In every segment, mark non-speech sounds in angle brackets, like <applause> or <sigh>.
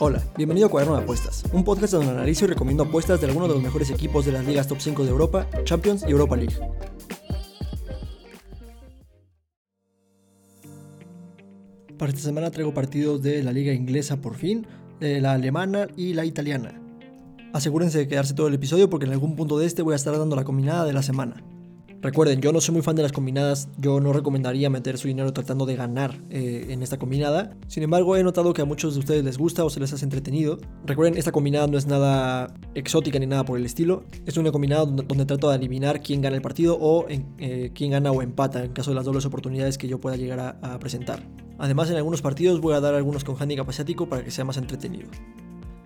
Hola, bienvenido a Cuaderno de Apuestas, un podcast donde analizo y recomiendo apuestas de algunos de los mejores equipos de las ligas top 5 de Europa, Champions y Europa League. Para esta semana traigo partidos de la liga inglesa por fin, de la alemana y la italiana. Asegúrense de quedarse todo el episodio porque en algún punto de este voy a estar dando la combinada de la semana. Recuerden, yo no soy muy fan de las combinadas, yo no recomendaría meter su dinero tratando de ganar eh, en esta combinada. Sin embargo, he notado que a muchos de ustedes les gusta o se les hace entretenido. Recuerden, esta combinada no es nada exótica ni nada por el estilo. Es una combinada donde, trato de adivinar quién gana el partido o eh, quién gana o empata en caso de las dobles oportunidades que yo pueda llegar a, presentar. Además, en algunos partidos voy a dar algunos con handicap asiático para que sea más entretenido.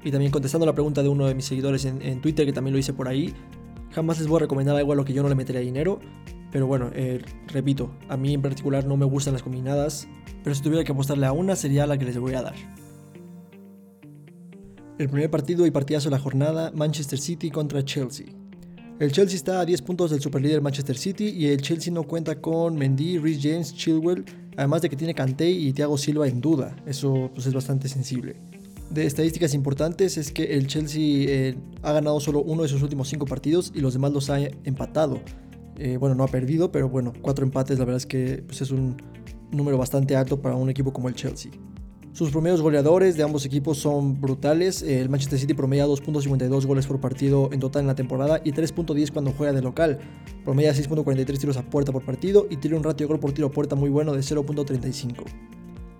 Y también contestando la pregunta de uno de mis seguidores en, en Twitter, que también lo hice por ahí, Jamás les voy a recomendar algo a lo que yo no le metería dinero. Pero bueno, eh, repito, a mí en particular no me gustan las combinadas. Pero si tuviera que apostarle a una sería la que les voy a dar. El primer partido y partidazo de la jornada, Manchester City contra Chelsea. El Chelsea está a 10 puntos del superlíder Manchester City y el Chelsea no cuenta con Mendy, Rhys James, Chilwell, además de que tiene Kanté y Thiago Silva en duda. Eso pues, es bastante sensible de estadísticas importantes es que el Chelsea eh, ha ganado solo uno de sus últimos cinco partidos y los demás los ha empatado. Eh, bueno, no ha perdido, pero bueno, cuatro empates la verdad es que pues, es un número bastante alto para un equipo como el Chelsea. Sus promedios goleadores de ambos equipos son brutales. El Manchester City promedia 2.52 goles por partido en total en la temporada y 3.10 cuando juega de local. Promedia 6.43 tiros a puerta por partido y tiene un ratio de gol por tiro a puerta muy bueno de 0.35.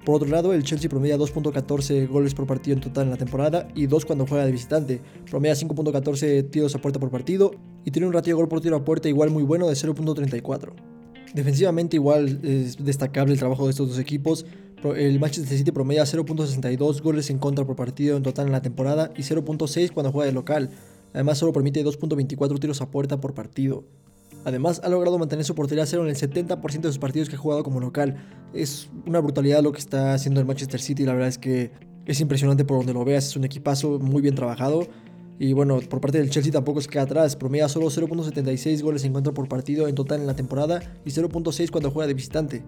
Por otro lado, el Chelsea promedia 2.14 goles por partido en total en la temporada y 2 cuando juega de visitante. Promedia 5.14 tiros a puerta por partido y tiene un ratio de gol por tiro a puerta igual muy bueno de 0.34. Defensivamente igual es destacable el trabajo de estos dos equipos. El Manchester City promedia 0.62 goles en contra por partido en total en la temporada y 0.6 cuando juega de local. Además solo permite 2.24 tiros a puerta por partido. Además, ha logrado mantener su portería cero en el 70% de sus partidos que ha jugado como local. Es una brutalidad lo que está haciendo el Manchester City. La verdad es que es impresionante por donde lo veas. Es un equipazo muy bien trabajado. Y bueno, por parte del Chelsea tampoco se queda atrás. Promedia solo 0.76 goles en contra por partido en total en la temporada y 0.6 cuando juega de visitante.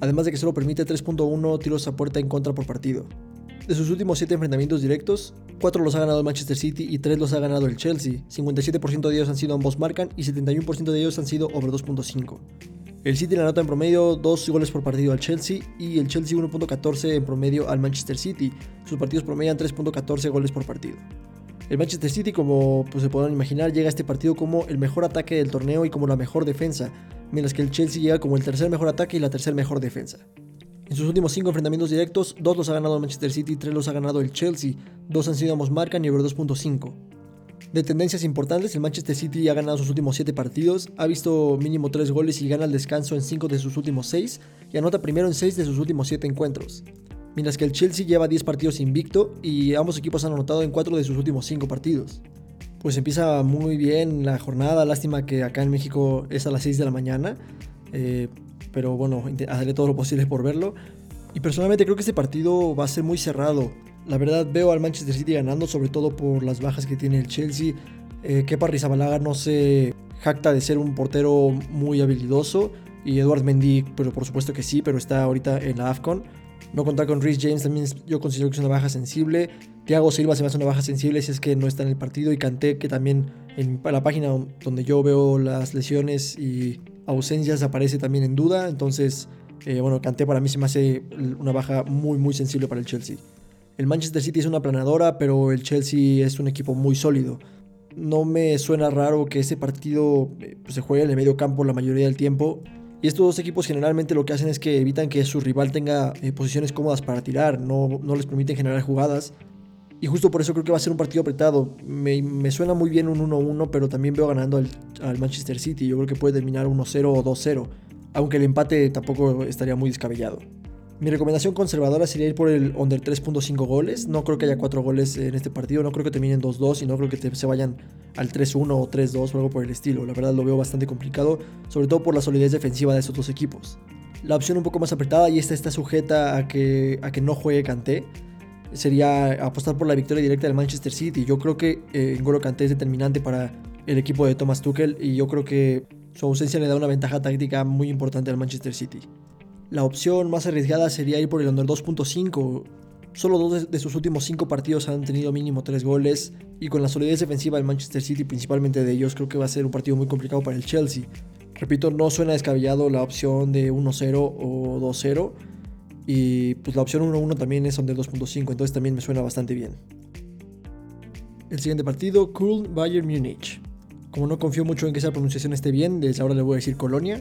Además de que solo permite 3.1 tiros a puerta en contra por partido. De sus últimos 7 enfrentamientos directos, 4 los ha ganado el Manchester City y 3 los ha ganado el Chelsea. 57% de ellos han sido ambos marcan y 71% de ellos han sido over 2.5. El City le anota en promedio 2 goles por partido al Chelsea y el Chelsea 1.14 en promedio al Manchester City. Sus partidos promedian 3.14 goles por partido. El Manchester City, como pues, se podrán imaginar, llega a este partido como el mejor ataque del torneo y como la mejor defensa, mientras que el Chelsea llega como el tercer mejor ataque y la tercer mejor defensa. En sus últimos 5 enfrentamientos directos, 2 los ha ganado el Manchester City, 3 los ha ganado el Chelsea, 2 han sido ambos marcan y over 2.5. De tendencias importantes, el Manchester City ha ganado sus últimos 7 partidos, ha visto mínimo 3 goles y gana el descanso en 5 de sus últimos 6 y anota primero en 6 de sus últimos 7 encuentros. Mientras que el Chelsea lleva 10 partidos invicto y ambos equipos han anotado en 4 de sus últimos 5 partidos. Pues empieza muy bien la jornada, lástima que acá en México es a las 6 de la mañana. Eh, pero bueno, haré todo lo posible por verlo. Y personalmente creo que este partido va a ser muy cerrado. La verdad veo al Manchester City ganando, sobre todo por las bajas que tiene el Chelsea. Eh, Kepa Rizabalaga no se jacta de ser un portero muy habilidoso. Y Edward Mendy, pero por supuesto que sí, pero está ahorita en la AFCON. No contar con Rhys James también yo considero que es una baja sensible. Thiago Silva se me hace una baja sensible si es que no está en el partido. Y Kanté, que también en la página donde yo veo las lesiones y ausencias aparece también en duda. Entonces, eh, bueno, Kanté para mí se me hace una baja muy, muy sensible para el Chelsea. El Manchester City es una planadora, pero el Chelsea es un equipo muy sólido. No me suena raro que ese partido eh, pues, se juegue en el medio campo la mayoría del tiempo. Y estos dos equipos generalmente lo que hacen es que evitan que su rival tenga eh, posiciones cómodas para tirar, no, no les permiten generar jugadas. Y justo por eso creo que va a ser un partido apretado. Me, suena muy bien un 1-1, pero también veo ganando al, Manchester City. Yo creo que puede terminar 1-0 o 2-0. Aunque el empate tampoco estaría muy descabellado. Mi recomendación conservadora sería ir por el under 3.5 goles. No creo que haya 4 goles en este partido. No creo que terminen 2-2 y no creo que se vayan al 3-1 o 3-2 o algo por el estilo. La verdad lo veo bastante complicado, sobre todo por la solidez defensiva de estos dos equipos. La opción un poco más apretada y esta está sujeta a que, a que no juegue Kanté sería apostar por la victoria directa del Manchester City. Yo creo que eh, N'Golo Kanté es determinante para el equipo de Thomas Tuchel y yo creo que su ausencia le da una ventaja táctica muy importante al Manchester City. La opción más arriesgada sería ir por el under 2.5. Solo dos de sus últimos cinco partidos han tenido mínimo tres goles y con la solidez defensiva del Manchester City, principalmente de ellos, creo que va a ser un partido muy complicado para el Chelsea. Repito, no suena descabellado la opción de 1-0 o 2-0 y pues la opción 1-1 también es donde 2.5, entonces también me suena bastante bien. El siguiente partido, Cool Bayern Munich. Como no confío mucho en que esa pronunciación esté bien, desde ahora le voy a decir Colonia.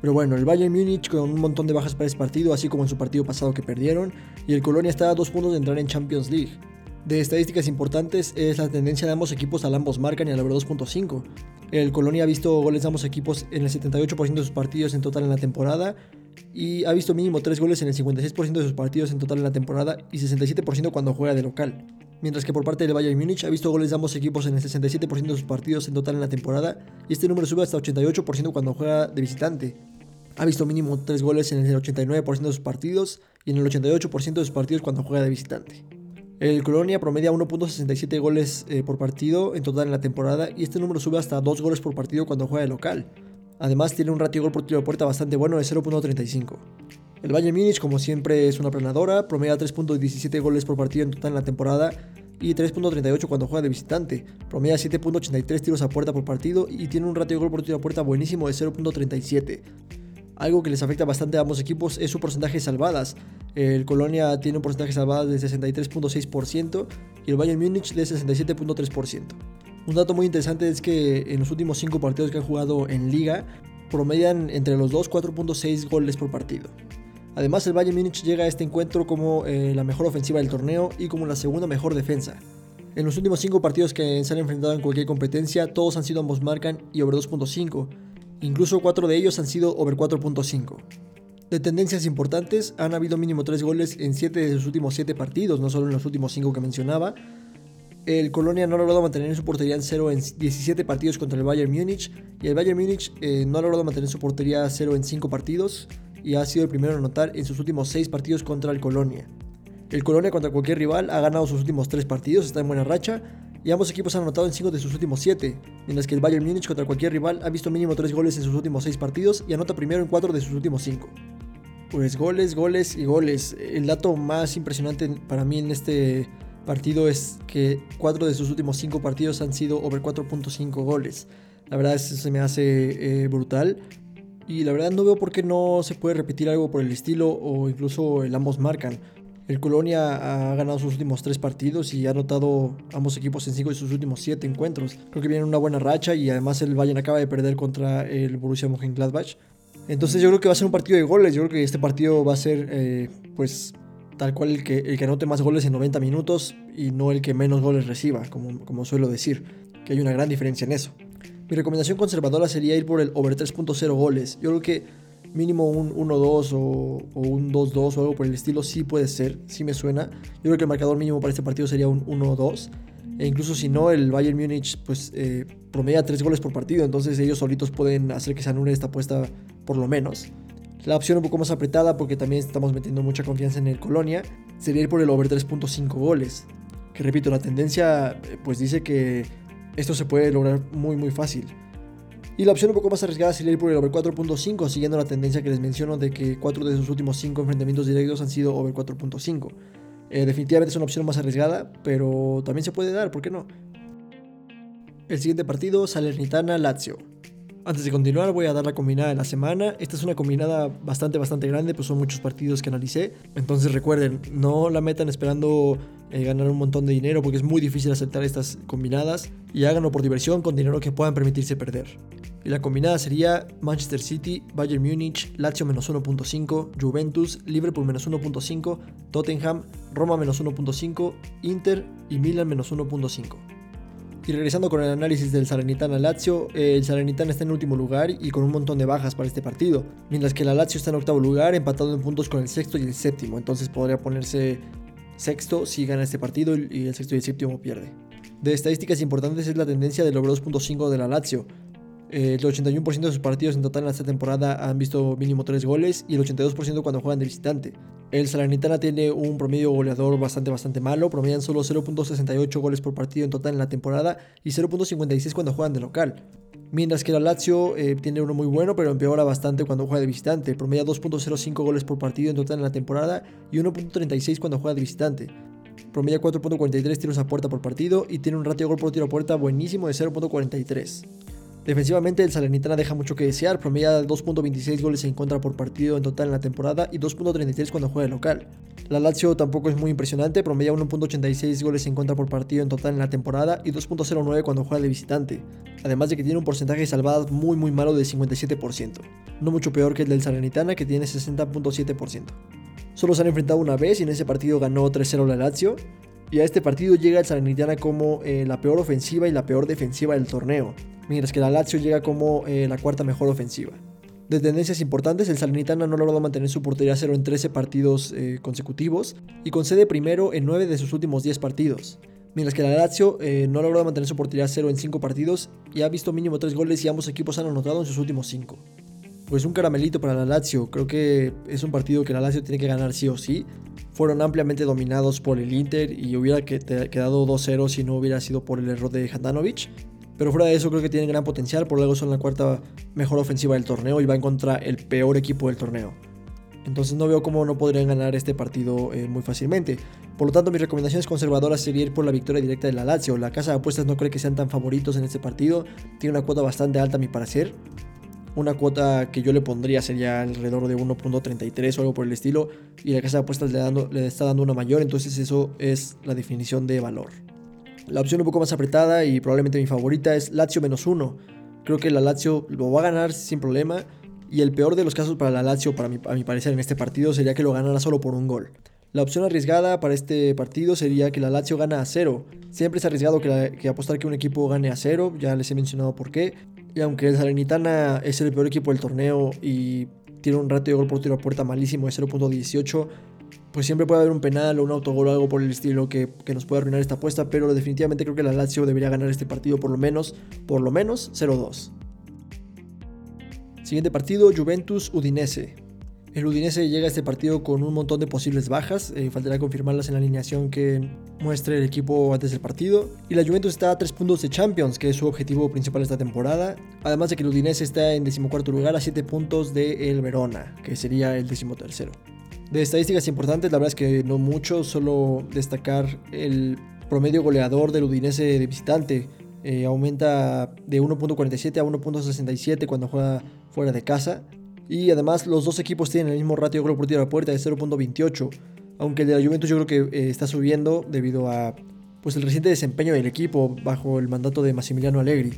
Pero bueno, el Bayern Múnich con un montón de bajas para ese partido, así como en su partido pasado que perdieron, y el Colonia está a dos puntos de entrar en Champions League. De estadísticas importantes es la tendencia de ambos equipos al ambos marcan y al over 2.5. El Colonia ha visto goles de ambos equipos en el 78% de sus partidos en total en la temporada y ha visto mínimo 3 goles en el 56% de sus partidos en total en la temporada y 67% cuando juega de local. Mientras que por parte del Bayern Múnich ha visto goles de ambos equipos en el 67% de sus partidos en total en la temporada y este número sube hasta 88% cuando juega de visitante. Ha visto mínimo 3 goles en el 89% de sus partidos y en el 88% de sus partidos cuando juega de visitante. El Colonia promedia 1.67 goles eh, por partido en total en la temporada y este número sube hasta 2 goles por partido cuando juega de local. Además tiene un ratio gol por tiro de puerta bastante bueno de 0.35. El Bayern Múnich, como siempre, es una planadora, promedia 3.17 goles por partido en total en la temporada y 3.38 cuando juega de visitante. Promedia 7.83 tiros a puerta por partido y tiene un ratio de gol por tiro a puerta buenísimo de 0.37. Algo que les afecta bastante a ambos equipos es su porcentaje de salvadas. El Colonia tiene un porcentaje de salvadas de 63.6% y el Bayern Múnich de 67.3%. Un dato muy interesante es que en los últimos 5 partidos que han jugado en liga, promedian entre los dos 4.6 goles por partido. Además, el Bayern Múnich llega a este encuentro como eh, la mejor ofensiva del torneo y como la segunda mejor defensa. En los últimos 5 partidos que se han enfrentado en cualquier competencia, todos han sido ambos marcan y over 2.5. Incluso 4 de ellos han sido over 4.5. De tendencias importantes, han habido mínimo 3 goles en 7 de sus últimos 7 partidos, no solo en los últimos 5 que mencionaba. El Colonia no ha logrado mantener su portería en 0 en 17 partidos contra el Bayern Múnich y el Bayern Múnich eh, no ha logrado mantener su portería 0 en 5 partidos y ha sido el primero en anotar en sus últimos 6 partidos contra el Colonia. El Colonia contra cualquier rival ha ganado sus últimos 3 partidos, está en buena racha, y ambos equipos han anotado en 5 de sus últimos 7, mientras que el Bayern Múnich contra cualquier rival ha visto mínimo 3 goles en sus últimos 6 partidos y anota primero en 4 de sus últimos 5. Pues goles, goles y goles. El dato más impresionante para mí en este partido es que 4 de sus últimos 5 partidos han sido over 4.5 goles. La verdad eso se me hace eh, brutal. Y la verdad no veo por qué no se puede repetir algo por el estilo o incluso el ambos marcan. El Colonia ha ganado sus últimos tres partidos y ha anotado ambos equipos en cinco de sus últimos siete encuentros. Creo que viene una buena racha y además el Bayern acaba de perder contra el Borussia Mönchengladbach. Entonces yo creo que va a ser un partido de goles. Yo creo que este partido va a ser eh, pues tal cual el que, el que anote más goles en 90 minutos y no el que menos goles reciba, como, como suelo decir. Que hay una gran diferencia en eso. Mi recomendación conservadora sería ir por el over 3.0 goles. Yo creo que mínimo un 1-2 o, un 2-2 o algo por el estilo sí puede ser, sí me suena. Yo creo que el marcador mínimo para este partido sería un 1-2. E incluso si no, el Bayern Múnich pues eh, promedia 3 goles por partido, entonces ellos solitos pueden hacer que se anule esta apuesta por lo menos. La opción un poco más apretada, porque también estamos metiendo mucha confianza en el Colonia, sería ir por el over 3.5 goles. Que repito, la tendencia eh, pues dice que esto se puede lograr muy muy fácil. Y la opción un poco más arriesgada sería ir por el over 4.5, siguiendo la tendencia que les menciono de que 4 de sus últimos 5 enfrentamientos directos han sido over 4.5. Eh, definitivamente es una opción más arriesgada, pero también se puede dar, ¿por qué no? El siguiente partido, Salernitana-Lazio. Antes de continuar voy a dar la combinada de la semana. Esta es una combinada bastante bastante grande, pues son muchos partidos que analicé. Entonces recuerden, no la metan esperando eh, ganar un montón de dinero porque es muy difícil aceptar estas combinadas y háganlo por diversión con dinero que puedan permitirse perder. Y la combinada sería Manchester City, Bayern Múnich, Lazio menos 1.5, Juventus, Liverpool menos 1.5, Tottenham, Roma menos 1.5, Inter y Milan menos 1.5. Y regresando con el análisis del Salernitana Lazio, el Salernitana está en último lugar y con un montón de bajas para este partido, mientras que la Lazio está en octavo lugar, empatado en puntos con el sexto y el séptimo, entonces podría ponerse sexto si gana este partido y el sexto y el séptimo pierde. De estadísticas importantes es la tendencia del over 2.5 de la Lazio, el 81% de sus partidos en total en esta temporada han visto mínimo 3 goles y el 82% cuando juegan de visitante. El Salernitana tiene un promedio goleador bastante bastante malo, promedian solo 0.68 goles por partido en total en la temporada y 0.56 cuando juegan de local. Mientras que la Lazio eh, tiene uno muy bueno, pero empeora bastante cuando juega de visitante. Promedia 2.05 goles por partido en total en la temporada y 1.36 cuando juega de visitante. Promedia 4.43 tiros a puerta por partido y tiene un ratio de gol por tiro a puerta buenísimo de 0.43. Defensivamente, el Salernitana deja mucho que desear, promedia 2.26 goles en contra por partido en total en la temporada y 2.33 cuando juega de local. La Lazio tampoco es muy impresionante, promedia 1.86 goles en contra por partido en total en la temporada y 2.09 cuando juega de visitante, además de que tiene un porcentaje de salvadas muy muy malo de 57%, no mucho peor que el del Salernitana que tiene 60.7%. Solo se han enfrentado una vez y en ese partido ganó 3-0 la Lazio, y a este partido llega el Salernitana como eh, la peor ofensiva y la peor defensiva del torneo, mientras que la Lazio llega como eh, la cuarta mejor ofensiva. De tendencias importantes, el Salernitana no ha logrado mantener su portería cero en 13 partidos eh, consecutivos y concede primero en 9 de sus últimos 10 partidos. Mientras que la Lazio no ha logrado mantener su portería cero en 5 partidos y ha visto mínimo 3 goles y ambos equipos han anotado en sus últimos 5. Pues un caramelito para la Lazio, creo que es un partido que la Lazio tiene que ganar sí o sí. Fueron ampliamente dominados por el Inter y hubiera quedado 2-0 si no hubiera sido por el error de Handanovic. Pero fuera de eso creo que tienen gran potencial, por luego son la cuarta mejor ofensiva del torneo y van contra el peor equipo del torneo. Entonces no veo cómo no podrían ganar este partido eh, muy fácilmente. Por lo tanto, mis recomendaciones conservadoras sería ir por la victoria directa de la Lazio. La casa de apuestas no cree que sean tan favoritos en este partido. Tiene una cuota bastante alta a mi parecer. Una cuota que yo le pondría sería alrededor de 1.33 o algo por el estilo. Y la casa de apuestas le, le está dando una mayor. Entonces eso es la definición de valor. La opción un poco más apretada y probablemente mi favorita es Lazio menos uno. Creo que la Lazio lo va a ganar sin problema. Y el peor de los casos para la Lazio, para mi, a mi parecer, en este partido sería que lo ganara solo por un gol. La opción arriesgada para este partido sería que la Lazio gana a cero. Siempre es arriesgado que, que, apostar que un equipo gane a cero, ya les he mencionado por qué. Y aunque el Salernitana es el peor equipo del torneo y tiene un ratio de gol por tiro a puerta malísimo de 0.18, pues siempre puede haber un penal o un autogol o algo por el estilo que, nos pueda arruinar esta apuesta, pero definitivamente creo que la Lazio debería ganar este partido por lo menos, por lo menos 0-2. Siguiente partido, Juventus Udinese. El Udinese llega a este partido con un montón de posibles bajas, eh, faltará confirmarlas en la alineación que muestre el equipo antes del partido. Y la Juventus está a 3 puntos de Champions, que es su objetivo principal esta temporada. Además de que el Udinese está en decimocuarto lugar a 7 puntos de el Verona, que sería el decimotercero. De estadísticas importantes, la verdad es que no mucho, solo destacar el promedio goleador del Udinese de visitante. Eh, aumenta de 1.47 a 1.67 cuando juega fuera de casa. Y además los dos equipos tienen el mismo ratio gol por tiro a la puerta de 0.28. Aunque el de la Juventus yo creo que eh, está subiendo debido a pues, el reciente desempeño del equipo bajo el mandato de Massimiliano Allegri.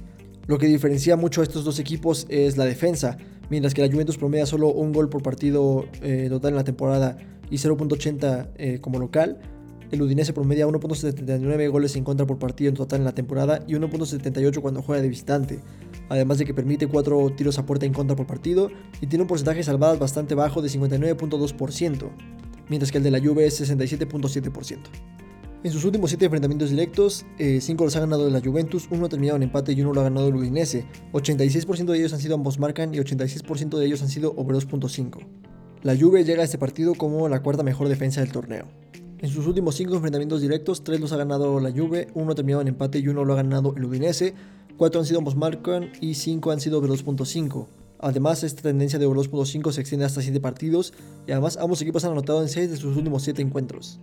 Lo que diferencia mucho a estos dos equipos es la defensa mientras que la Juventus promedia solo un gol por partido eh, total en la temporada y 0.80 eh, como local. El Udinese promedia 1.79 goles en contra por partido en total en la temporada y 1.78 cuando juega de visitante, además de que permite 4 tiros a puerta en contra por partido y tiene un porcentaje de salvadas bastante bajo de 59.2%, mientras que el de la Juve es 67.7%. En sus últimos 7 enfrentamientos directos, 5 eh, los ha ganado la Juventus, uno ha terminado en empate y uno lo ha ganado el Udinese. 86% de ellos han sido ambos marcan y 86% de ellos han sido over 2.5. La Juve llega a este partido como la cuarta mejor defensa del torneo. En sus últimos 5 enfrentamientos directos, 3 los ha ganado la Juve, uno ha terminado en empate y uno lo ha ganado el Udinese, 4 han sido ambos marcan y 5 han sido over 2.5. Además, esta tendencia de over 2.5 se extiende hasta 7 partidos y además ambos equipos han anotado en 6 de sus últimos 7 encuentros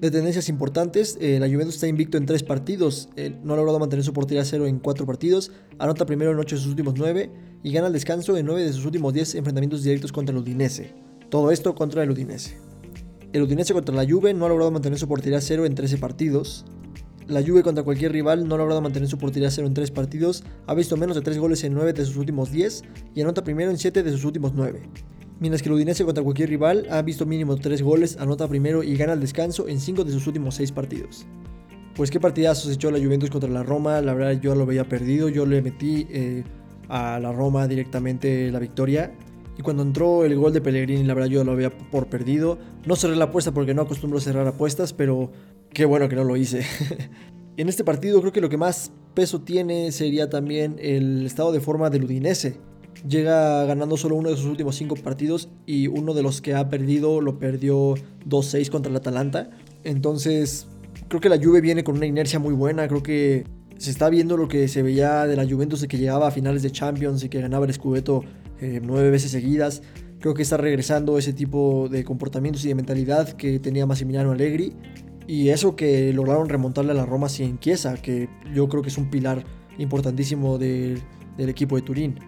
de tendencias importantes, eh, la Juventus está invicto en 3 partidos, eh, no ha logrado mantener su portería a cero en 4 partidos, anota primero en 8 de sus últimos 9 y gana el descanso en 9 de sus últimos 10 enfrentamientos directos contra el Udinese. Todo esto contra el Udinese. El Udinese contra la Juve no ha logrado mantener su portería cero en 13 partidos. La Juve contra cualquier rival no ha logrado mantener su portería cero en 3 partidos, ha visto menos de 3 goles en 9 de sus últimos 10 y anota primero en 7 de sus últimos 9 mientras que el Udinese contra cualquier rival ha visto mínimo 3 goles, anota primero y gana el descanso en 5 de sus últimos 6 partidos. Pues qué partidazos echó la Juventus contra la Roma, la verdad yo lo veía perdido, yo le metí eh, a la Roma directamente la victoria. Y cuando entró el gol de Pellegrini, la verdad yo lo veía por perdido. No cerré la apuesta porque no acostumbro cerrar apuestas, pero qué bueno que no lo hice. <laughs> en este partido creo que lo que más peso tiene sería también el estado de forma del Udinese llega ganando solo uno de sus últimos cinco partidos y uno de los que ha perdido lo perdió 2-6 contra el Atalanta. Entonces, creo que la Juve viene con una inercia muy buena, creo que se está viendo lo que se veía de la Juventus de que llegaba a finales de Champions y que ganaba el Scudetto eh, nueve veces seguidas. Creo que está regresando ese tipo de comportamientos y de mentalidad que tenía Massimiliano Allegri. Y eso que lograron remontarle a la Roma sin Chiesa, que yo creo que es un pilar importantísimo del equipo de Turín.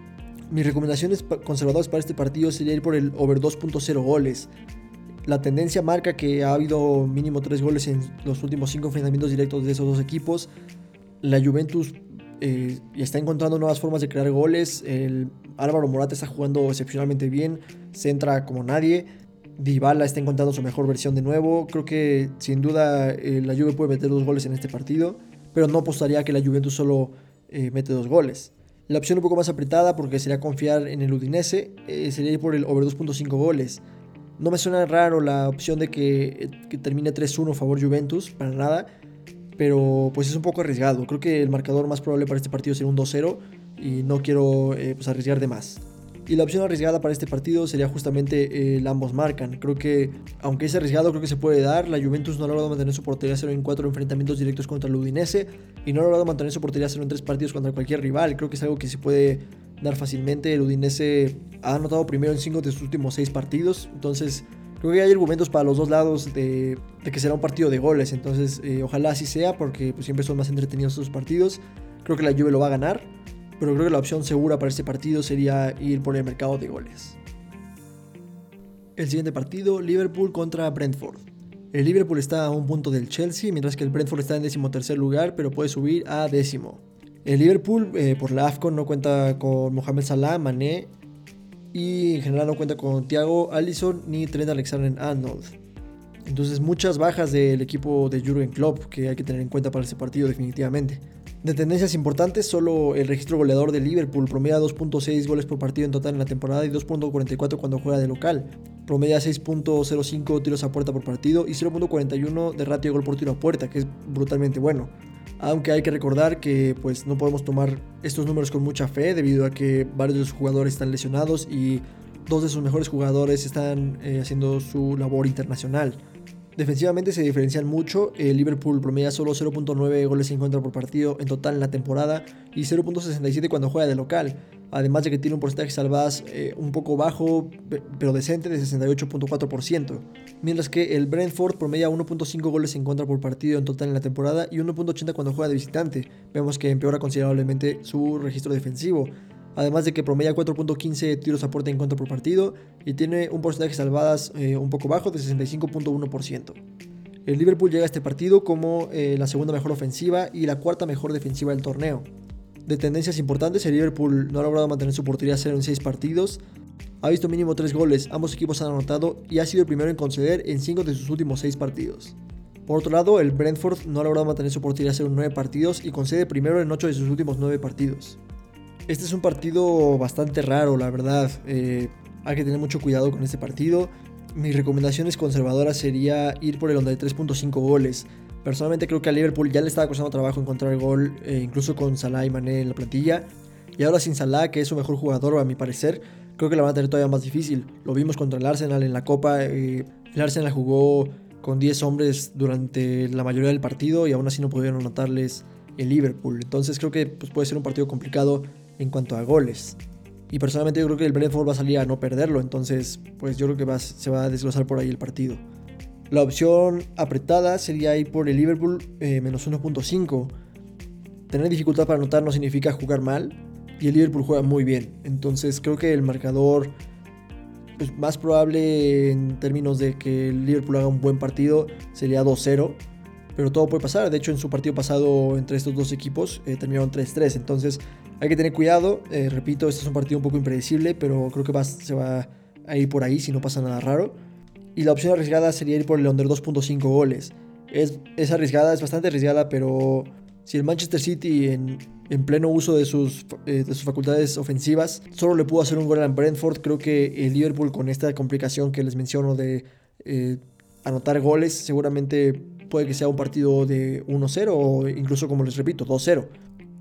Mis recomendaciones conservadoras para este partido sería ir por el over 2.0 goles. La tendencia marca que ha habido mínimo 3 goles en los últimos 5 enfrentamientos directos de esos dos equipos. La Juventus eh, está encontrando nuevas formas de crear goles. El Álvaro Morata está jugando excepcionalmente bien, centra como nadie. Dybala está encontrando su mejor versión de nuevo. Creo que sin duda eh, la Juve puede meter dos goles en este partido, pero no apostaría que la Juventus solo eh, mete dos goles. La opción un poco más apretada, porque sería confiar en el Udinese, sería ir por el over 2.5 goles. No me suena raro la opción de que, termine 3-1 a favor Juventus, para nada. Pero pues es un poco arriesgado. Creo que el marcador más probable para este partido sería un 2-0 y no quiero eh, pues, arriesgar de más. Y la opción arriesgada para este partido sería justamente el ambos marcan. Creo que, aunque es arriesgado, creo que se puede dar. La Juventus no ha logrado mantener su portería 0 en 4 enfrentamientos directos contra el Udinese y no ha logrado mantener su portería 0 en 3 partidos contra cualquier rival. Creo que es algo que se puede dar fácilmente. El Udinese ha anotado primero en 5 de sus últimos 6 partidos. Entonces, creo que hay argumentos para los dos lados de, que será un partido de goles. Entonces, eh, ojalá así sea, porque pues, siempre son más entretenidos estos partidos. Creo que la Juve lo va a ganar. Pero creo que la opción segura para este partido sería ir por el mercado de goles. El siguiente partido, Liverpool contra Brentford. El Liverpool está a un punto del Chelsea, mientras que el Brentford está en decimotercer lugar, pero puede subir a décimo. El Liverpool eh, por la AFCON no cuenta con Mohamed Salah, Mané y en general no cuenta con Thiago Allison ni Trent Alexander-Arnold. Entonces muchas bajas del equipo de Jurgen Klopp que hay que tener en cuenta para este partido definitivamente. De tendencias importantes, solo el registro goleador de Liverpool promedia 2.6 goles por partido en total en la temporada y 2.44 cuando juega de local. Promedia 6.05 tiros a puerta por partido y 0.41 de ratio de gol por tiro a puerta, que es brutalmente bueno aunque hay que recordar que pues no podemos tomar estos números con mucha fe debido a que varios de sus jugadores están lesionados y dos de sus mejores jugadores están eh, haciendo su labor internacional. Defensivamente se diferencian mucho, el Liverpool promedia solo 0.9 goles en contra por partido en total en la temporada y 0.67 cuando juega de local, además de que tiene un porcentaje salvadas eh, un poco bajo pero decente de 68.4%, mientras que el Brentford promedia 1.5 goles en contra por partido en total en la temporada y 1.80 cuando juega de visitante, vemos que empeora considerablemente su registro defensivo además de que promedia 4.15 tiros a puerta en contra por partido y tiene un porcentaje de salvadas eh, un poco bajo de 65.1%. El Liverpool llega a este partido como eh, la segunda mejor ofensiva y la cuarta mejor defensiva del torneo. De tendencias importantes, el Liverpool no ha logrado mantener su portería cero en 6 partidos, ha visto mínimo 3 goles, ambos equipos han anotado y ha sido el primero en conceder en 5 de sus últimos 6 partidos. Por otro lado, el Brentford no ha logrado mantener su portería cero en 9 partidos y concede primero en 8 de sus últimos 9 partidos. Este es un partido bastante raro, la verdad. Eh, hay que tener mucho cuidado con este partido. Mis recomendaciones conservadoras sería ir por el onda de 3.5 goles. Personalmente creo que a Liverpool ya le estaba costando trabajo encontrar gol, eh, incluso con Salah y Mané en la plantilla. Y ahora sin Salah, que es su mejor jugador a mi parecer, creo que la van a tener todavía más difícil. Lo vimos contra el Arsenal en la Copa. Eh, el Arsenal jugó con 10 hombres durante la mayoría del partido y aún así no pudieron anotarles el Liverpool. Entonces creo que pues, puede ser un partido complicado en cuanto a goles. Y personalmente yo creo que el Brentford va a salir a no perderlo, entonces pues yo creo que se va a desglosar por ahí el partido. La opción apretada sería ir por el Liverpool eh, menos 1.5. Tener dificultad para anotar no significa jugar mal y el Liverpool juega muy bien. Entonces creo que el marcador pues, más probable en términos de que el Liverpool haga un buen partido sería 2-0 pero todo puede pasar. De hecho, en su partido pasado entre estos dos equipos eh, terminaron 3-3. Entonces hay que tener cuidado. Eh, repito, este es un partido un poco impredecible, pero creo que se va a ir por ahí si no pasa nada raro. Y la opción arriesgada sería ir por el under 2.5 goles. Es, es, arriesgada, es bastante arriesgada, pero si el Manchester City en, en pleno uso de sus, eh, de sus facultades ofensivas solo le pudo hacer un gol al Brentford, creo que el Liverpool con esta complicación que les menciono de anotar goles seguramente puede que sea un partido de 1-0 o incluso, como les repito, 2-0.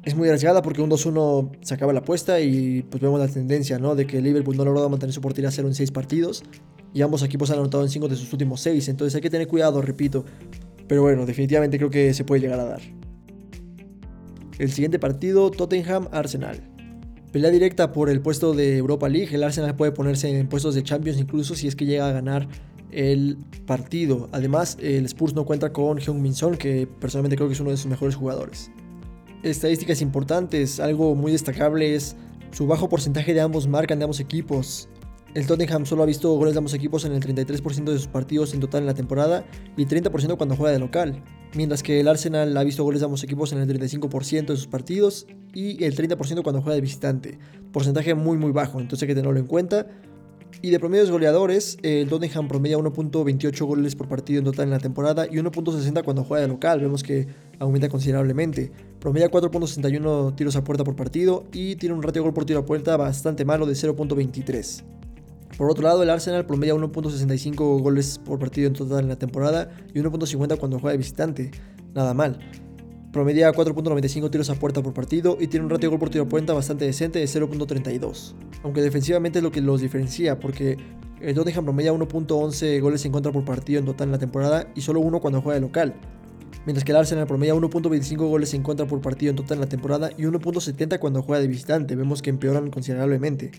Es muy arriesgada porque un 2-1 se acaba la apuesta y pues vemos la tendencia, ¿no? De que Liverpool no ha logrado mantener su portería 0 en 6 partidos y ambos equipos han anotado en 5 de sus últimos 6, entonces hay que tener cuidado, repito. Pero bueno, definitivamente creo que se puede llegar a dar. El siguiente partido, Tottenham-Arsenal. Pelea directa por el puesto de Europa League. El Arsenal puede ponerse en puestos de Champions incluso si es que llega a ganar el partido. Además, el Spurs no cuenta con Heung Min Son, que personalmente creo que es uno de sus mejores jugadores. Estadísticas importantes, algo muy destacable es su bajo porcentaje de ambos marcan de ambos equipos. El Tottenham solo ha visto goles de ambos equipos en el 33% de sus partidos en total en la temporada y 30% cuando juega de local, mientras que el Arsenal ha visto goles de ambos equipos en el 35% de sus partidos y el 30% cuando juega de visitante. Porcentaje muy muy bajo, entonces hay que tenerlo en cuenta. Y de promedios goleadores, el Tottenham promedia 1.28 goles por partido en total en la temporada y 1.60 cuando juega de local. Vemos que aumenta considerablemente. Promedia 4.61 tiros a puerta por partido y tiene un ratio gol por tiro a puerta bastante malo de 0.23. Por otro lado, el Arsenal promedia 1.65 goles por partido en total en la temporada y 1.50 cuando juega de visitante. Nada mal. Promedia 4.95 tiros a puerta por partido y tiene un ratio gol por tiro a puerta bastante decente de 0.32. Aunque defensivamente es lo que los diferencia, porque el Tottenham promedia 1.11 goles en contra por partido en total en la temporada y solo uno cuando juega de local. Mientras que el Arsenal promedia 1.25 goles en contra por partido en total en la temporada y 1.70 cuando juega de visitante. Vemos que empeoran considerablemente.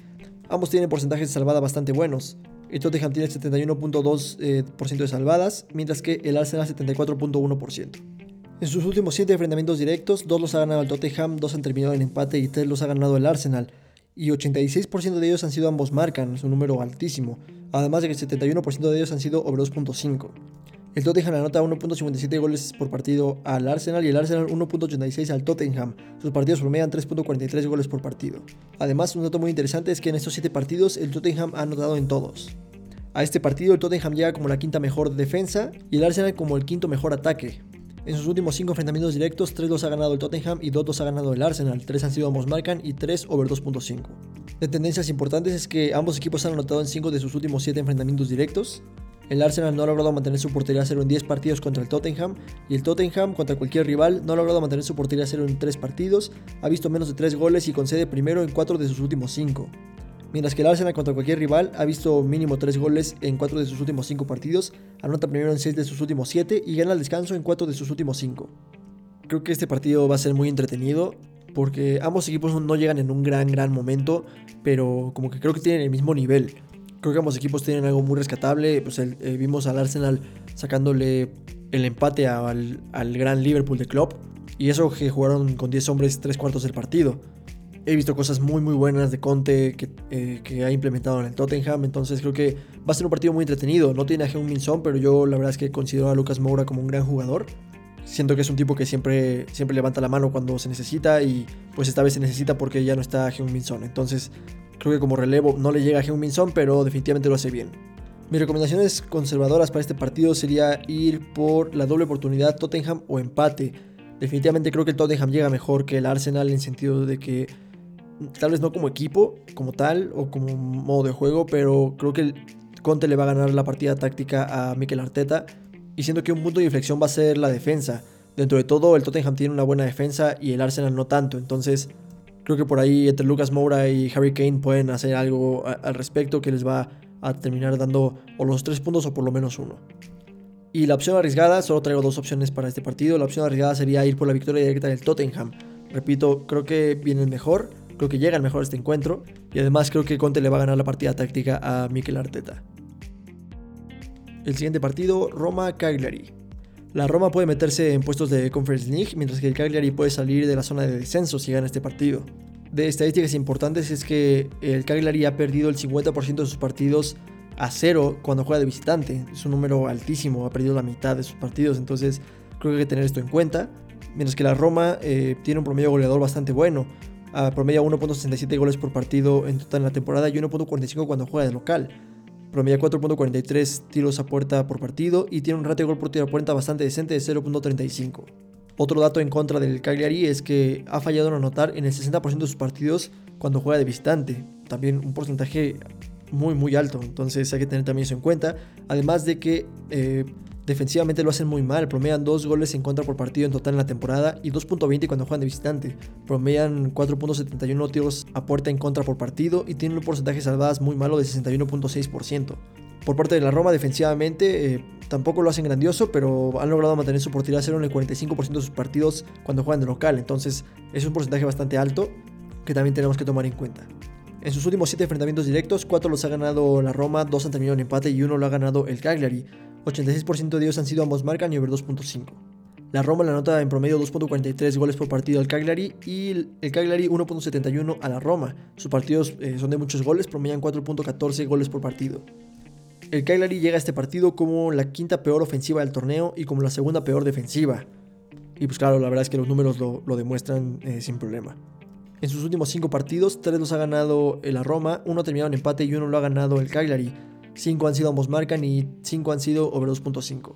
Ambos tienen porcentajes de salvada bastante buenos. El Tottenham tiene 71.2% eh, de salvadas, mientras que el Arsenal 74.1%. En sus últimos 7 enfrentamientos directos, 2 los ha ganado el Tottenham, 2 han terminado en empate y 3 los ha ganado el Arsenal. Y 86% de ellos han sido ambos marcan, es un número altísimo. Además de que el 71% de ellos han sido over 2.5. El Tottenham anota 1.57 goles por partido al Arsenal y el Arsenal 1.86 al Tottenham. Sus partidos promedian 3.43 goles por partido. Además, un dato muy interesante es que en estos 7 partidos el Tottenham ha anotado en todos. A este partido el Tottenham llega como la quinta mejor defensa y el Arsenal como el quinto mejor ataque. En sus últimos 5 enfrentamientos directos, 3 los ha ganado el Tottenham y 2 los ha ganado el Arsenal, 3 han sido ambos marcan y 3 over 2.5. De tendencias importantes es que ambos equipos han anotado en 5 de sus últimos 7 enfrentamientos directos. El Arsenal no ha logrado mantener su portería a cero en 10 partidos contra el Tottenham y el Tottenham contra cualquier rival no ha logrado mantener su portería a cero en 3 partidos, ha visto menos de 3 goles y concede primero en 4 de sus últimos 5 mientras que el Arsenal contra cualquier rival ha visto mínimo 3 goles en 4 de sus últimos 5 partidos, anota primero en 6 de sus últimos 7 y gana el descanso en 4 de sus últimos 5. Creo que este partido va a ser muy entretenido porque ambos equipos no llegan en un gran, gran momento, pero como que creo que tienen el mismo nivel. Creo que ambos equipos tienen algo muy rescatable, pues eh, vimos al Arsenal sacándole el empate al, al gran Liverpool de Klopp, y eso que jugaron con 10 hombres 3 cuartos del partido he visto cosas muy muy buenas de Conte eh, que, ha implementado en el Tottenham, entonces creo que va a ser un partido muy entretenido. No tiene a Heung Min Son, pero yo la verdad es que considero a Lucas Moura como un gran jugador. Siento que es un tipo que siempre, siempre levanta la mano cuando se necesita y pues esta vez se necesita porque ya no está Heung Min Son. Entonces creo que como relevo no le llega a Heung Min Son, pero definitivamente lo hace bien. Mis recomendaciones conservadoras para este partido sería ir por la doble oportunidad Tottenham o empate. Definitivamente creo que el Tottenham llega mejor que el Arsenal en sentido de que tal vez no como equipo, como tal, o como modo de juego, pero creo que Conte le va a ganar la partida táctica a Mikel Arteta. Y siento que un punto de inflexión va a ser la defensa. Dentro de todo, el Tottenham tiene una buena defensa y el Arsenal no tanto. Entonces, creo que por ahí entre Lucas Moura y Harry Kane pueden hacer algo al respecto que les va a terminar dando o los tres puntos o por lo menos uno. Y la opción arriesgada, solo traigo dos opciones para este partido. La opción arriesgada sería ir por la victoria directa del Tottenham. Repito, creo que viene el mejor. Creo que llegan mejor este encuentro y además creo que Conte le va a ganar la partida táctica a Mikel Arteta. El siguiente partido, Roma-Cagliari. La Roma puede meterse en puestos de Conference League, mientras que el Cagliari puede salir de la zona de descenso si gana este partido. De estadísticas importantes es que el Cagliari ha perdido el 50% de sus partidos a cero cuando juega de visitante. Es un número altísimo, ha perdido la mitad de sus partidos, entonces creo que hay que tener esto en cuenta. Mientras que la Roma eh, tiene un promedio goleador bastante bueno promedia 1.67 goles por partido en total en la temporada y 1.45 cuando juega de local. Promedia 4.43 tiros a puerta por partido y tiene un ratio de gol por tiro a puerta bastante decente de 0.35. Otro dato en contra del Cagliari es que ha fallado en anotar en el 60% de sus partidos cuando juega de visitante. También un porcentaje muy muy alto, entonces hay que tener también eso en cuenta. Además de que eh, Defensivamente lo hacen muy mal, promedian 2 goles en contra por partido en total en la temporada y 2.20 cuando juegan de visitante. Promedian 4.71 tiros a puerta en contra por partido y tienen un porcentaje salvadas muy malo de 61.6%. Por parte de la Roma, defensivamente, eh, tampoco lo hacen grandioso, pero han logrado mantener su portería cero en el 45% de sus partidos cuando juegan de local. Entonces es un porcentaje bastante alto que también tenemos que tomar en cuenta. En sus últimos 7 enfrentamientos directos, 4 los ha ganado la Roma, 2 han terminado en empate y 1 lo ha ganado el Cagliari. 86% de ellos han sido ambos marcan y over 2.5. La Roma la nota en promedio 2.43 goles por partido al Cagliari y el Cagliari 1.71 a la Roma. Sus partidos eh, son de muchos goles, promedian 4.14 goles por partido. El Cagliari llega a este partido como la quinta peor ofensiva del torneo y como la segunda peor defensiva. Y pues claro, la verdad es que los números lo, demuestran eh, sin problema. En sus últimos 5 partidos, 3 los ha ganado la Roma, 1 ha terminado en empate y 1 lo ha ganado el Cagliari. 5 han sido ambos marcan y 5 han sido over 2.5.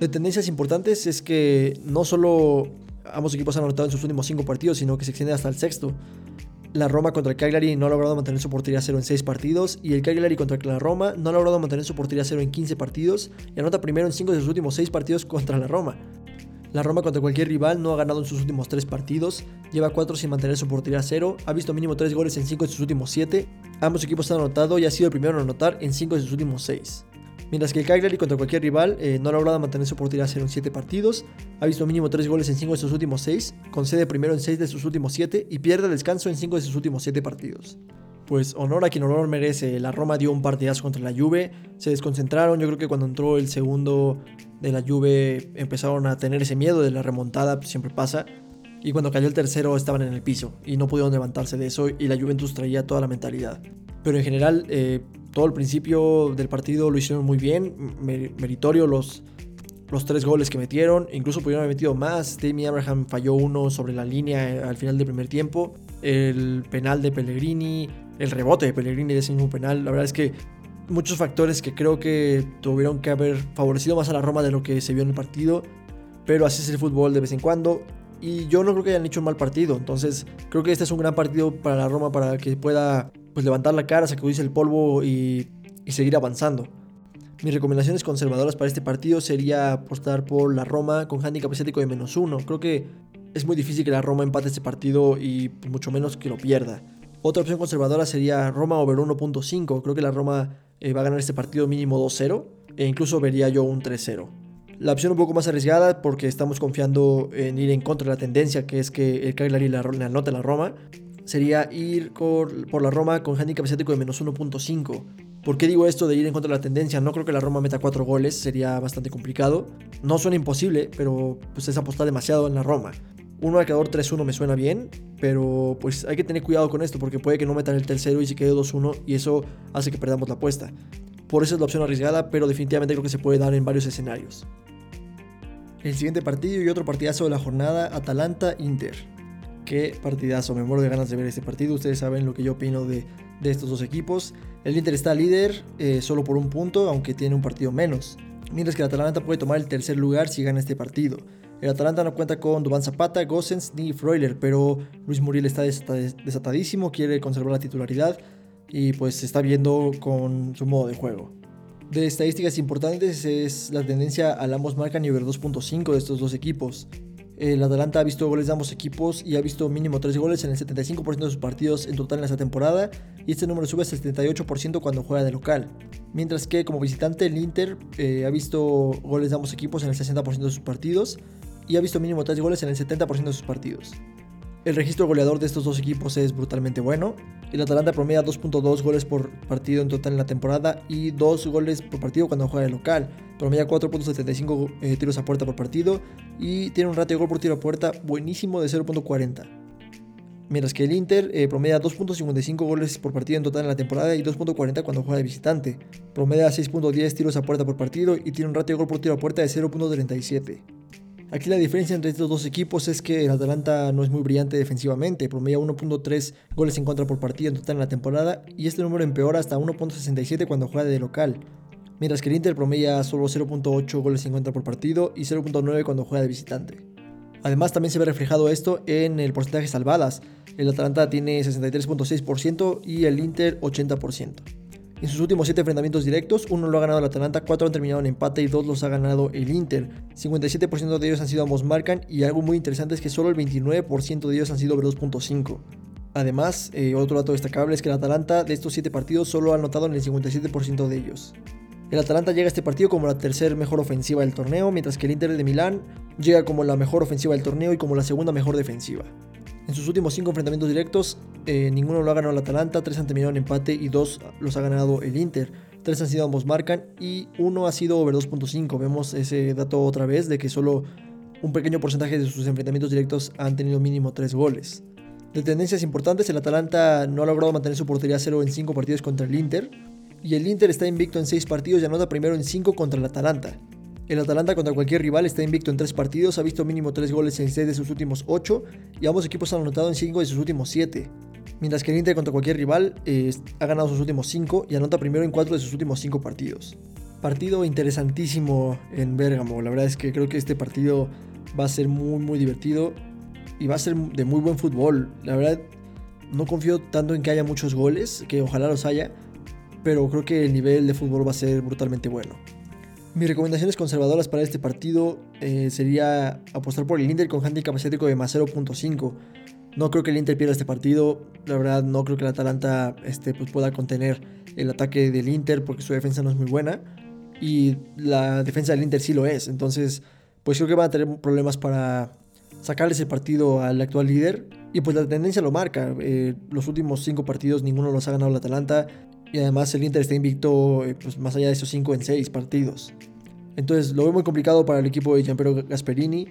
De tendencias importantes es que no solo ambos equipos han anotado en sus últimos 5 partidos, sino que se extiende hasta el sexto. La Roma contra el Cagliari no ha logrado mantener su portería cero en 6 partidos y el Cagliari contra la Roma no ha logrado mantener su portería cero en 15 partidos y anota primero en 5 de sus últimos 6 partidos contra la Roma. La Roma contra cualquier rival no ha ganado en sus últimos 3 partidos, lleva 4 sin mantener su portería cero, ha visto mínimo 3 goles en 5 de sus últimos 7, ambos equipos han anotado y ha sido el primero en anotar en 5 de sus últimos 6. Mientras que el Cagliari contra cualquier rival eh, no ha logrado mantener su portería cero en 7 partidos, ha visto mínimo 3 goles en 5 de sus últimos 6, concede primero en 6 de sus últimos 7 y pierde el descanso en 5 de sus últimos 7 partidos. Pues honor a quien honor merece, la Roma dio un partidazo contra la Juve, se desconcentraron, yo creo que cuando entró el segundo de la Juve empezaron a tener ese miedo de la remontada, pues, siempre pasa, y cuando cayó el tercero estaban en el piso y no pudieron levantarse de eso. Y la Juventus traía toda la mentalidad. Pero en general eh, todo el principio del partido lo hicieron muy bien, meritorio los, los tres goles que metieron, incluso pudieron haber metido más. Tammy Abraham falló uno sobre la línea eh, al final del primer tiempo, el penal de Pellegrini, el rebote de Pellegrini de ese mismo penal, la verdad es que muchos factores que creo que tuvieron que haber favorecido más a la Roma de lo que se vio en el partido, pero así es el fútbol de vez en cuando. Y yo no creo que hayan hecho un mal partido, entonces creo que este es un gran partido para la Roma para que pueda pues levantar la cara, sacudirse el polvo y, seguir avanzando. Mis recomendaciones conservadoras para este partido sería apostar por la Roma con handicap asiático de menos uno. Creo que es muy difícil que la Roma empate este partido y mucho menos que lo pierda. Otra opción conservadora sería Roma over 1.5. Creo que la Roma eh, va a ganar este partido mínimo 2-0 e incluso vería yo un 3-0. La opción un poco más arriesgada porque estamos confiando en ir en contra de la tendencia que es que el Cagliari la, la anote la Roma sería ir por, la Roma con handicap asiático de menos 1.5. ¿Por qué digo esto de ir en contra de la tendencia? No creo que la Roma meta 4 goles, sería bastante complicado. No suena imposible, pero pues es apostar demasiado en la Roma. Un marcador 3-1 me suena bien, pero pues hay que tener cuidado con esto porque puede que no metan el tercero y se quede 2-1 y eso hace que perdamos la apuesta. Por eso es la opción arriesgada, pero definitivamente creo que se puede dar en varios escenarios. El siguiente partido y otro partidazo de la jornada, Atalanta-Inter. Qué partidazo, me muero de ganas de ver este partido. Ustedes saben lo que yo opino de, estos dos equipos. El Inter está líder eh, solo por un punto, aunque tiene un partido menos. Mientras que el Atalanta puede tomar el tercer lugar si gana este partido. El Atalanta no cuenta con Dubán Zapata, Gossens ni Freuler, pero Luis Muriel está desatadísimo, quiere conservar la titularidad y pues se está viendo con su modo de juego. De estadísticas importantes es la tendencia al ambos marcan nivel 2.5 de estos dos equipos. El Atalanta ha visto goles de ambos equipos y ha visto mínimo 3 goles en el 75% de sus partidos en total en esta temporada y este número sube al 78% cuando juega de local. Mientras que como visitante el Inter eh, ha visto goles de ambos equipos en el 60% de sus partidos y ha visto mínimo 3 goles en el 70% de sus partidos. El registro goleador de estos dos equipos es brutalmente bueno. El Atalanta promedia 2.2 goles por partido en total en la temporada y 2 goles por partido cuando juega de local. Promedia 4.75 eh, tiros a puerta por partido y tiene un ratio de gol por tiro a puerta buenísimo de 0.40. Mientras que el Inter eh, promedia 2.55 goles por partido en total en la temporada y 2.40 cuando juega de visitante. Promedia 6.10 tiros a puerta por partido y tiene un ratio de gol por tiro a puerta de 0.37. Aquí la diferencia entre estos dos equipos es que el Atalanta no es muy brillante defensivamente, promedia 1.3 goles en contra por partido en total en la temporada y este número empeora hasta 1.67 cuando juega de local. Mientras que el Inter promedia solo 0.8 goles en contra por partido y 0.9 cuando juega de visitante. Además también se ve reflejado esto en el porcentaje salvadas. El Atalanta tiene 63.6% y el Inter 80%. En sus últimos 7 enfrentamientos directos, uno lo ha ganado el Atalanta, 4 han terminado en empate y 2 los ha ganado el Inter. 57% de ellos han sido ambos marcan y algo muy interesante es que solo el 29% de ellos han sido over 2.5. Además, eh, otro dato destacable es que el Atalanta de estos 7 partidos solo ha anotado en el 57% de ellos. El Atalanta llega a este partido como la tercera mejor ofensiva del torneo, mientras que el Inter de Milán llega como la mejor ofensiva del torneo y como la segunda mejor defensiva. En sus últimos cinco enfrentamientos directos, eh, ninguno lo ha ganado el Atalanta, tres han terminado en empate y dos los ha ganado el Inter. Tres han sido ambos marcan y uno ha sido over 2.5. Vemos ese dato otra vez de que solo un pequeño porcentaje de sus enfrentamientos directos han tenido mínimo tres goles. De tendencias importantes, el Atalanta no ha logrado mantener su portería cero en cinco partidos contra el Inter, y el Inter está invicto en 6 partidos y anota primero en 5 contra el Atalanta. El Atalanta contra cualquier rival está invicto en 3 partidos, ha visto mínimo 3 goles en 6 de sus últimos 8 y ambos equipos han anotado en 5 de sus últimos 7. Mientras que el Inter contra cualquier rival eh, ha ganado sus últimos 5 y anota primero en 4 de sus últimos 5 partidos. Partido interesantísimo en Bergamo, la verdad es que creo que este partido va a ser muy muy divertido y va a ser de muy buen fútbol. La verdad no confío tanto en que haya muchos goles, que ojalá los haya, pero creo que el nivel de fútbol va a ser brutalmente bueno. Mis recomendaciones conservadoras para este partido eh, sería apostar por el Inter con handicap asiático de más 0.5. No creo que el Inter pierda este partido. La verdad, no creo que el Atalanta este, pues, pueda contener el ataque del Inter porque su defensa no es muy buena. Y la defensa del Inter sí lo es. Entonces, pues creo que van a tener problemas para sacarles el partido al actual líder. Y pues la tendencia lo marca. Eh, los últimos cinco partidos ninguno los ha ganado el Atalanta. Y además el Inter está invicto eh, pues, más allá de esos 5 en 6 partidos. Entonces lo veo muy complicado para el equipo de Gianpero Gasperini.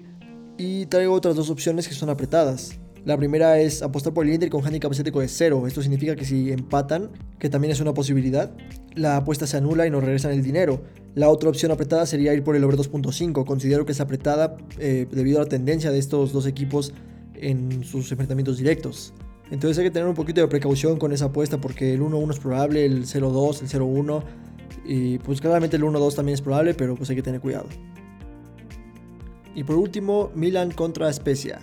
Y traigo otras dos opciones que son apretadas. La primera es apostar por el Inter con handicap asiático de 0. Esto significa que si empatan, que también es una posibilidad, la apuesta se anula y nos regresan el dinero. La otra opción apretada sería ir por el over 2.5. Considero que es apretada eh, debido a la tendencia de estos dos equipos en sus enfrentamientos directos. Entonces hay que tener un poquito de precaución con esa apuesta porque el 1-1 es probable, el 0-2, el 0-1 y pues claramente el 1-2 también es probable, pero pues hay que tener cuidado. Y por último, Milan contra Spezia.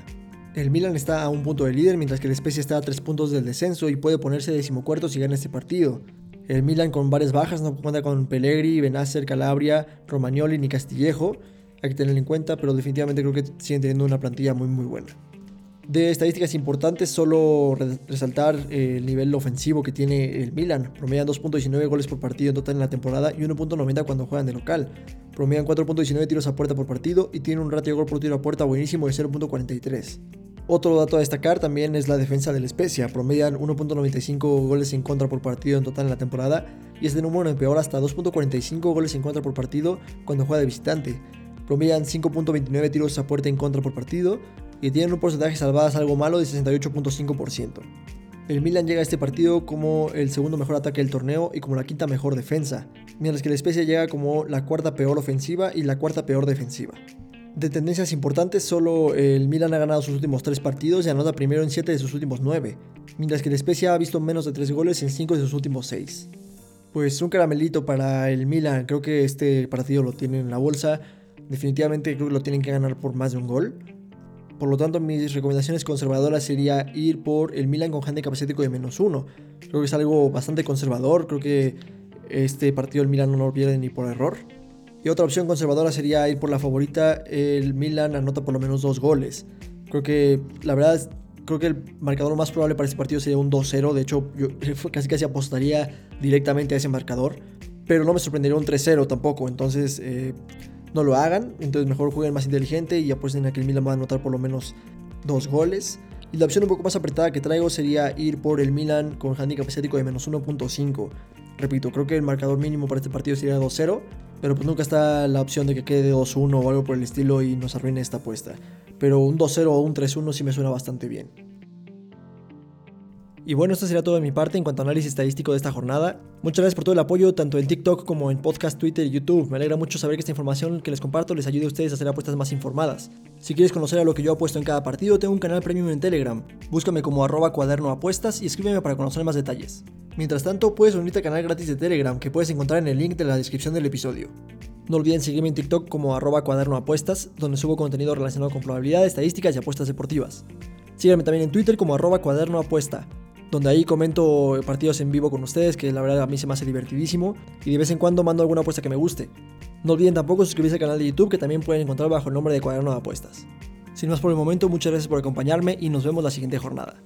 El Milan está a un punto de líder, mientras que el Spezia está a 3 puntos del descenso y puede ponerse decimocuarto si gana este partido. El Milan con varias bajas no cuenta con Pellegri, Benacer, Calabria, Romagnoli ni Castillejo. Hay que tenerlo en cuenta, pero definitivamente creo que siguen teniendo una plantilla muy muy buena. De estadísticas importantes, solo resaltar el nivel ofensivo que tiene el Milan. Promedian 2.19 goles por partido en total en la temporada y 1.90 cuando juegan de local. Promedian 4.19 tiros a puerta por partido y tienen un ratio de gol por tiro a puerta buenísimo de 0.43. Otro dato a destacar también es la defensa del Spezia. Promedian 1.95 goles en contra por partido en total en la temporada y este número empeora hasta 2.45 goles en contra por partido cuando juega de visitante. Promedian 5.29 tiros a puerta en contra por partido y tienen un porcentaje de salvadas algo malo de 68.5%. El Milan llega a este partido como el segundo mejor ataque del torneo y como la quinta mejor defensa, mientras que la especie llega como la cuarta peor ofensiva y la cuarta peor defensiva. De tendencias importantes, solo el Milan ha ganado sus últimos 3 partidos y anota primero en 7 de sus últimos 9, mientras que la especie ha visto menos de 3 goles en 5 de sus últimos 6. Pues un caramelito para el Milan, creo que este partido lo tienen en la bolsa, definitivamente creo que lo tienen que ganar por más de un gol. Por lo tanto, mis recomendaciones conservadoras sería ir por el Milan con handicap asiático de menos uno. Creo que es algo bastante conservador. Creo que este partido el Milan no lo pierde ni por error. Y otra opción conservadora sería ir por la favorita. El Milan anota por lo menos dos goles. Creo que la verdad creo que el marcador más probable para este partido sería un 2-0. De hecho, yo <laughs> casi casi apostaría directamente a ese marcador. Pero no me sorprendería un 3-0 tampoco. Entonces, eh, no lo hagan. Entonces mejor jueguen más inteligente y apuesten a que el Milan va a anotar por lo menos dos goles. Y la opción un poco más apretada que traigo sería ir por el Milan con handicap asiático de menos 1.5. Repito, creo que el marcador mínimo para este partido sería 2-0, pero pues nunca está la opción de que quede 2-1 o algo por el estilo y nos arruine esta apuesta. Pero un 2-0 o un 3-1 sí me suena bastante bien. Y bueno, esto sería todo de mi parte en cuanto a análisis estadístico de esta jornada. Muchas gracias por todo el apoyo, tanto en TikTok como en podcast, Twitter y YouTube. Me alegra mucho saber que esta información que les comparto les ayude a ustedes a hacer apuestas más informadas. Si quieres conocer a lo que yo apuesto en cada partido, tengo un canal premium en Telegram. Búscame como arroba cuaderno y escríbeme para conocer más detalles. Mientras tanto, puedes unirte al canal gratis de Telegram que puedes encontrar en el link de la descripción del episodio. No olviden seguirme en TikTok como arroba cuaderno donde subo contenido relacionado con probabilidades, estadísticas y apuestas deportivas. Síganme también en Twitter como arroba cuaderno apuesta donde ahí comento partidos en vivo con ustedes, que la verdad a mí se me hace divertidísimo, y de vez en cuando mando alguna apuesta que me guste. No olviden tampoco suscribirse al canal de YouTube, que también pueden encontrar bajo el nombre de Cuaderno de Apuestas. Sin más por el momento, muchas gracias por acompañarme y nos vemos la siguiente jornada.